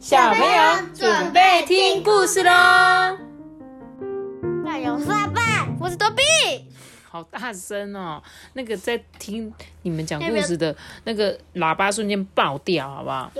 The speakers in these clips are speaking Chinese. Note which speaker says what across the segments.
Speaker 1: 小朋友准备听故事喽！
Speaker 2: 那有爸爸，我是多比。
Speaker 1: 好大声哦！那个在听你们讲故事的那个喇叭瞬间爆掉，好不好？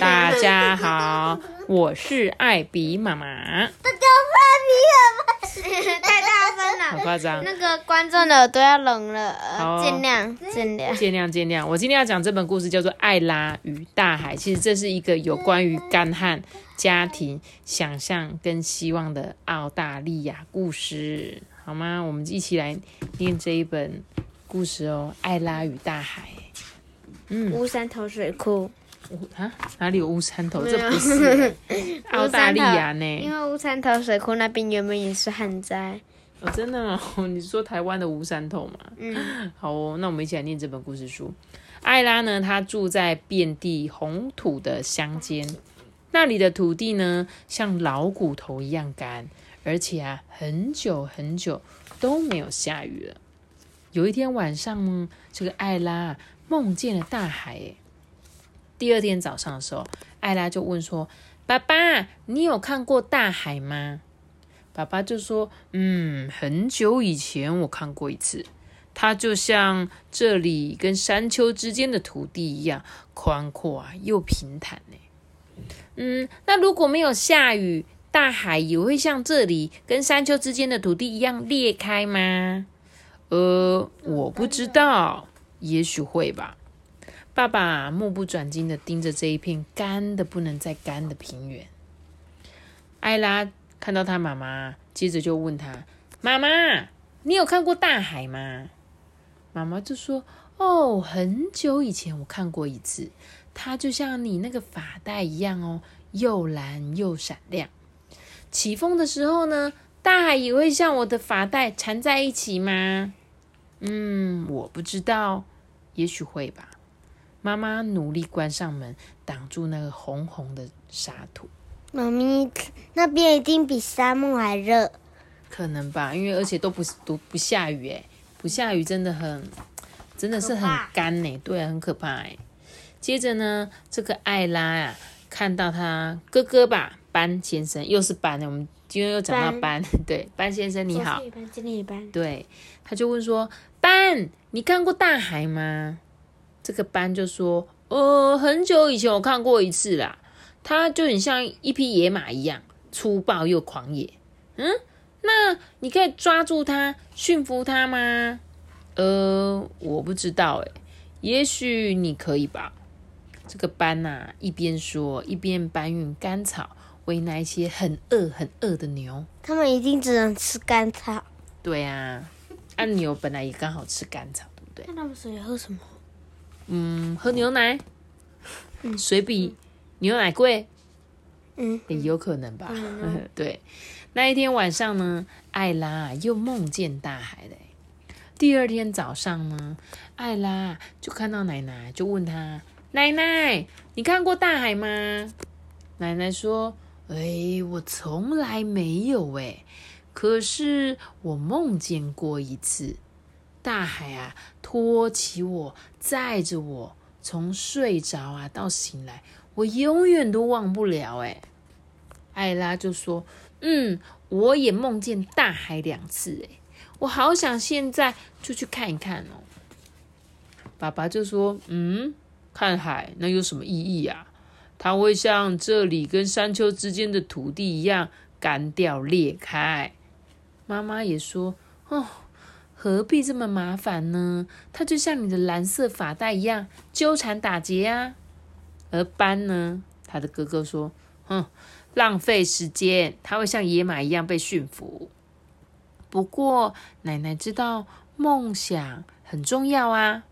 Speaker 1: 大家好，我是艾比妈妈。
Speaker 2: 大家艾比 太大声了，
Speaker 1: 很夸张。
Speaker 2: 那个观众的耳朵要聋了，见谅见谅
Speaker 1: 见谅见谅。我今天要讲这本故事叫做《艾拉与大海》，其实这是一个有关于干旱、家庭、想象跟希望的澳大利亚故事。好吗？我们一起来念这一本故事哦，《艾拉与大海》。
Speaker 2: 嗯，乌山头水库。
Speaker 1: 乌啊？哪里有乌山头？这不是 澳大利亚呢？
Speaker 2: 因为乌山头水库那边原本也是旱灾。
Speaker 1: 哦，真的哦？你说台湾的乌山头吗？嗯。好哦，那我们一起来念这本故事书。艾拉呢？她住在遍地红土的乡间，那里的土地呢，像老骨头一样干。而且啊，很久很久都没有下雨了。有一天晚上呢，这个艾拉梦见了大海。第二天早上的时候，艾拉就问说：“爸爸，你有看过大海吗？”爸爸就说：“嗯，很久以前我看过一次。它就像这里跟山丘之间的土地一样宽阔啊，又平坦呢。嗯，那如果没有下雨？”大海也会像这里跟山丘之间的土地一样裂开吗？呃，我不知道，也许会吧。爸爸目不转睛的盯着这一片干的不能再干的平原。艾拉看到他妈妈，接着就问他：“妈妈，你有看过大海吗？”妈妈就说：“哦，很久以前我看过一次，它就像你那个发带一样哦，又蓝又闪亮。”起风的时候呢，大海也会像我的发带缠在一起吗？嗯，我不知道，也许会吧。妈妈努力关上门，挡住那个红红的沙土。
Speaker 2: 妈咪，那边一定比沙漠还热。
Speaker 1: 可能吧，因为而且都不都不下雨，哎，不下雨真的很，真的是很干呢，对，很可怕哎。接着呢，这个艾拉啊，看到他哥哥吧。班先生又是班的，我们今天又讲到班，对，班先生你好，
Speaker 2: 班经理班，
Speaker 1: 对，他就问说，班，你看过大海吗？这个斑就说，呃，很久以前我看过一次啦，它就很像一匹野马一样，粗暴又狂野，嗯，那你可以抓住它，驯服它吗？呃，我不知道，诶，也许你可以吧。这个斑呐，一边说一边搬运干草。喂那一些很饿很饿的牛，
Speaker 2: 他们一定只能吃干草。
Speaker 1: 对啊，按牛本来也刚好吃干草，对不对？
Speaker 2: 那他们水喝什么？
Speaker 1: 嗯，喝牛奶。嗯，水比牛奶贵。嗯，也有可能吧。对，那一天晚上呢，艾拉又梦见大海了。第二天早上呢，艾拉就看到奶奶，就问她：“奶奶，你看过大海吗？”奶奶说。哎，我从来没有哎，可是我梦见过一次，大海啊托起我，载着我，从睡着啊到醒来，我永远都忘不了哎。艾拉就说：“嗯，我也梦见大海两次哎，我好想现在就去看一看哦。”爸爸就说：“嗯，看海那有什么意义啊？”它会像这里跟山丘之间的土地一样干掉裂开。妈妈也说：“哦，何必这么麻烦呢？它就像你的蓝色发带一样纠缠打结啊。”而斑呢，他的哥哥说：“哼，浪费时间，它会像野马一样被驯服。”不过奶奶知道梦想很重要啊。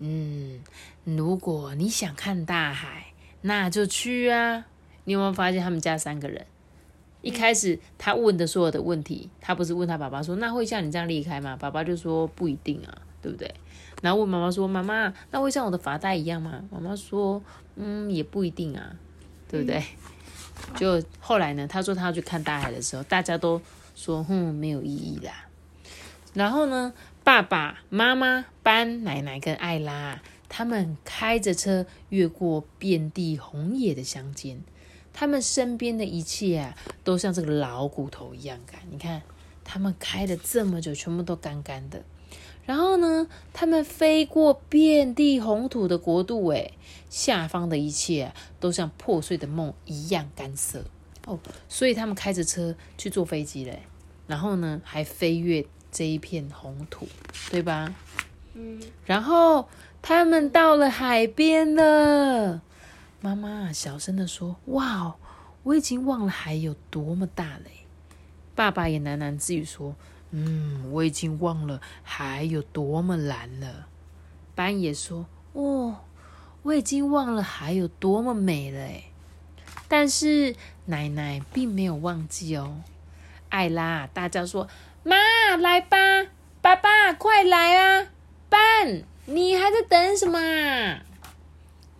Speaker 1: 嗯，如果你想看大海。那就去啊！你有没有发现他们家三个人？一开始他问的所有的问题，他不是问他爸爸说：“那会像你这样离开吗？”爸爸就说：“不一定啊，对不对？”然后问妈妈说：“妈妈，那会像我的发带一样吗？”妈妈说：“嗯，也不一定啊，对不对？”就后来呢，他说他要去看大海的时候，大家都说：“哼，没有意义啦。”然后呢，爸爸妈妈、班奶奶跟艾拉。他们开着车越过遍地红叶的乡间，他们身边的一切啊，都像这个老骨头一样干。你看，他们开了这么久，全部都干干的。然后呢，他们飞过遍地红土的国度，哎，下方的一切都像破碎的梦一样干涩哦。所以他们开着车去坐飞机嘞，然后呢，还飞越这一片红土，对吧？嗯。然后他们到了海边了。妈妈小声的说：“哇，我已经忘了海有多么大了。”爸爸也喃喃自语说：“嗯，我已经忘了海有多么蓝了。”班也说：“哦，我已经忘了海有多么美了。”，但是奶奶并没有忘记哦。艾拉大叫说：“妈，来吧，爸爸，快来啊！班，你还在等什么？”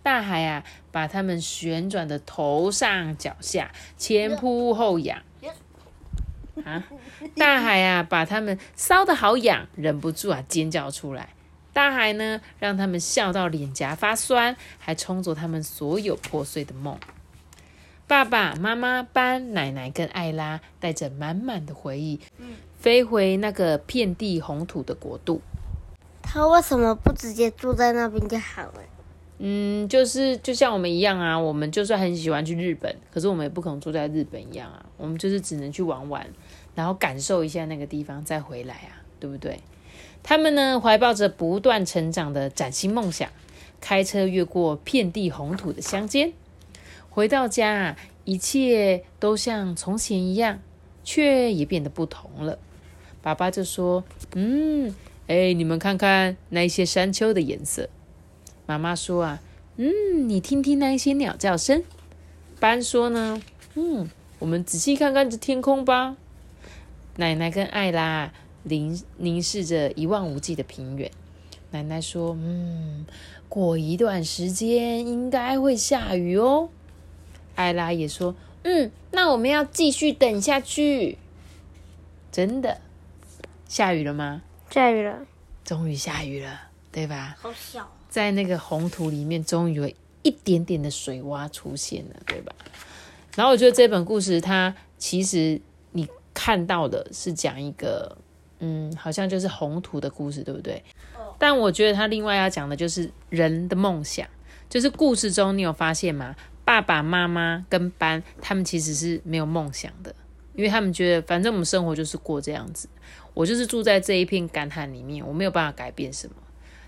Speaker 1: 大海啊，把他们旋转的头上脚下，前扑后仰。啊！大海啊，把他们烧的好痒，忍不住啊尖叫出来。大海呢，让他们笑到脸颊发酸，还冲走他们所有破碎的梦。爸爸妈妈、班奶奶跟艾拉带着满满的回忆，飞回那个遍地红土的国度。
Speaker 2: 他为什么不直接住在那边就好了？
Speaker 1: 嗯，就是就像我们一样啊，我们就算很喜欢去日本，可是我们也不可能住在日本一样啊。我们就是只能去玩玩，然后感受一下那个地方，再回来啊，对不对？他们呢，怀抱着不断成长的崭新梦想，开车越过遍地红土的乡间，回到家，一切都像从前一样，却也变得不同了。爸爸就说：“嗯，哎，你们看看那些山丘的颜色。”妈妈说啊，嗯，你听听那一些鸟叫声。班说呢，嗯，我们仔细看看这天空吧。奶奶跟艾拉凝凝视着一望无际的平原。奶奶说，嗯，过一段时间应该会下雨哦。艾拉也说，嗯，那我们要继续等下去。真的，下雨了吗？
Speaker 2: 下雨了，
Speaker 1: 终于下雨了，对吧？
Speaker 2: 好小。
Speaker 1: 在那个红土里面，终于有一点点的水洼出现了，对吧？然后我觉得这本故事，它其实你看到的是讲一个，嗯，好像就是红土的故事，对不对？但我觉得他另外要讲的就是人的梦想，就是故事中你有发现吗？爸爸妈妈跟班他们其实是没有梦想的，因为他们觉得反正我们生活就是过这样子，我就是住在这一片干旱里面，我没有办法改变什么。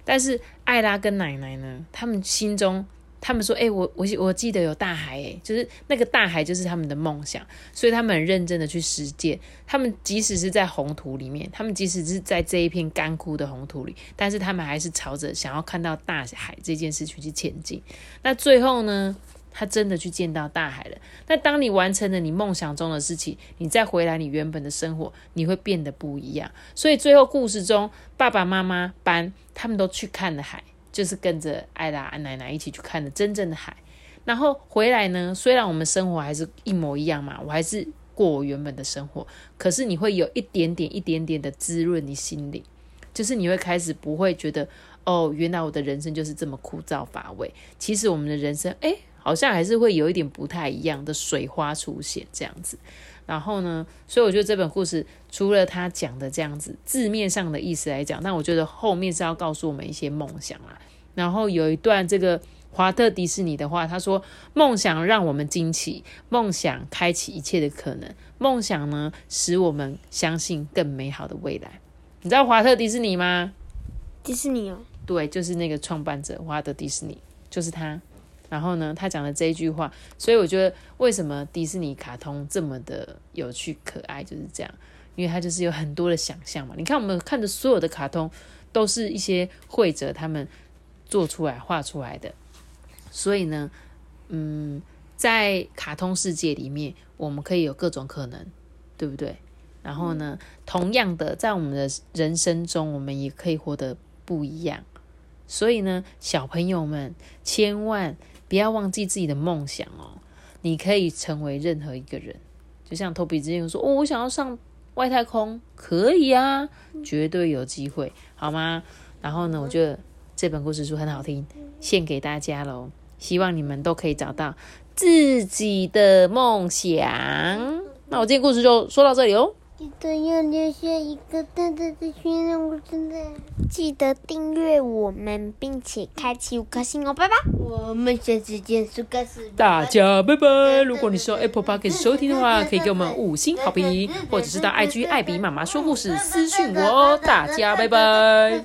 Speaker 1: 但是艾拉跟奶奶呢？他们心中，他们说：“哎，我我我记得有大海，哎，就是那个大海，就是他们的梦想。所以他们很认真的去实践。他们即使是在红土里面，他们即使是在这一片干枯的红土里，但是他们还是朝着想要看到大海这件事情去前进。那最后呢？”他真的去见到大海了。那当你完成了你梦想中的事情，你再回来你原本的生活，你会变得不一样。所以最后故事中，爸爸妈妈班他们都去看了海，就是跟着艾拉奶奶一起去看了真正的海。然后回来呢，虽然我们生活还是一模一样嘛，我还是过我原本的生活，可是你会有一点点、一点点的滋润你心里，就是你会开始不会觉得哦，原来我的人生就是这么枯燥乏味。其实我们的人生，哎。好像还是会有一点不太一样的水花出现这样子，然后呢，所以我觉得这本故事除了他讲的这样子字面上的意思来讲，那我觉得后面是要告诉我们一些梦想啦。然后有一段这个华特迪士尼的话，他说：“梦想让我们惊奇，梦想开启一切的可能，梦想呢使我们相信更美好的未来。”你知道华特迪士尼吗？
Speaker 2: 迪士尼哦，
Speaker 1: 对，就是那个创办者华特迪士尼，就是他。然后呢，他讲的这一句话，所以我觉得为什么迪士尼卡通这么的有趣可爱，就是这样，因为它就是有很多的想象嘛。你看我们看的所有的卡通，都是一些绘者他们做出来画出来的，所以呢，嗯，在卡通世界里面，我们可以有各种可能，对不对？然后呢，同样的，在我们的人生中，我们也可以活得不一样。所以呢，小朋友们千万。不要忘记自己的梦想哦！你可以成为任何一个人，就像托比之前说：“哦，我想要上外太空，可以啊，绝对有机会，好吗？”然后呢，我觉得这本故事书很好听，献给大家喽！希望你们都可以找到自己的梦想。那我今天故事就说到这里哦。
Speaker 2: 记得要留下一个大大的心让我真的记得订阅我们，并且开启五颗星哦，拜拜！我们下次见，苏格斯。
Speaker 1: 大家拜拜！如果你是用 Apple Podcast 收听的话，可以给我们五星好评，或者是到 IG 艾比妈妈说故事私讯我哦。大家拜拜。